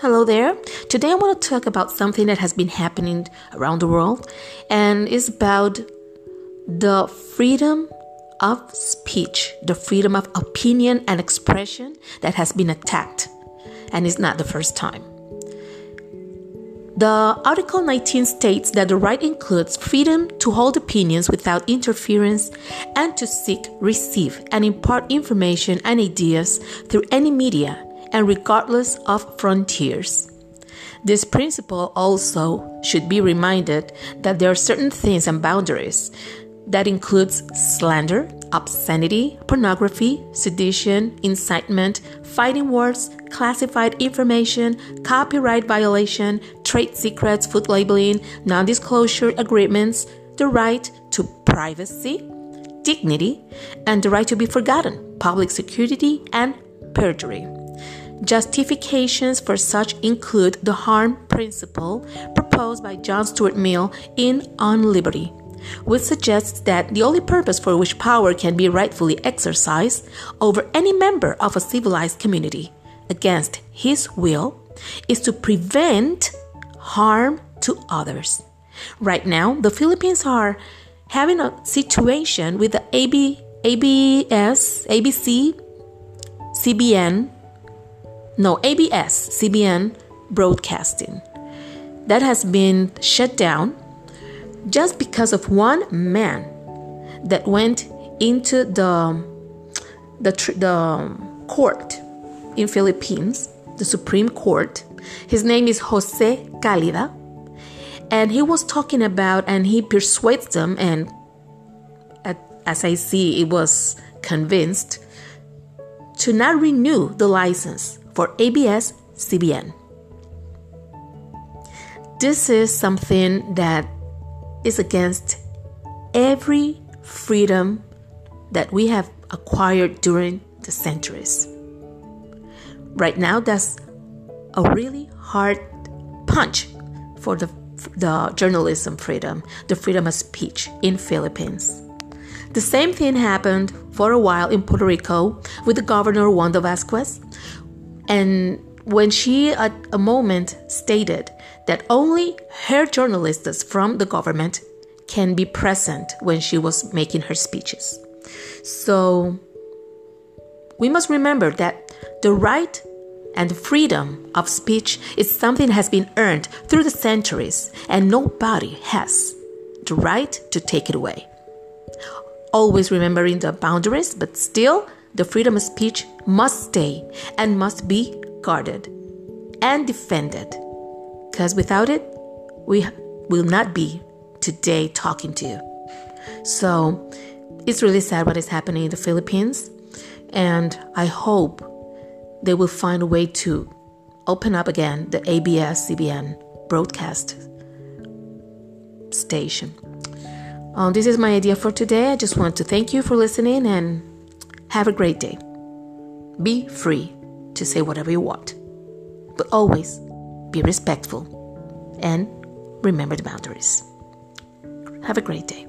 Hello there. Today I want to talk about something that has been happening around the world and is about the freedom of speech, the freedom of opinion and expression that has been attacked and it's not the first time. The Article 19 states that the right includes freedom to hold opinions without interference and to seek, receive, and impart information and ideas through any media and regardless of frontiers. This principle also should be reminded that there are certain things and boundaries that includes slander, obscenity, pornography, sedition, incitement, fighting words, classified information, copyright violation, trade secrets, food labeling, non-disclosure agreements, the right to privacy, dignity, and the right to be forgotten, public security, and perjury. Justifications for such include the harm principle proposed by John Stuart Mill in On Liberty, which suggests that the only purpose for which power can be rightfully exercised over any member of a civilized community against his will is to prevent harm to others. Right now, the Philippines are having a situation with the AB, ABS, ABC, CBN, no, ABS, CBN broadcasting. That has been shut down just because of one man that went into the the, the court in Philippines, the Supreme Court. His name is Jose Calida, and he was talking about and he persuades them and as I see it was convinced to not renew the license for ABS CBN. This is something that is against every freedom that we have acquired during the centuries. Right now, that's a really hard punch for the, the journalism freedom, the freedom of speech in Philippines. The same thing happened for a while in Puerto Rico with the governor Wanda Vázquez, and when she at a moment stated that only her journalists from the government can be present when she was making her speeches. So we must remember that the right and freedom of speech is something that has been earned through the centuries, and nobody has the right to take it away. Always remembering the boundaries, but still the freedom of speech must stay and must be guarded and defended. Because without it, we will not be today talking to you. So it's really sad what is happening in the Philippines. And I hope they will find a way to open up again the ABS CBN broadcast station. Um, this is my idea for today. I just want to thank you for listening and have a great day. Be free to say whatever you want, but always be respectful and remember the boundaries. Have a great day.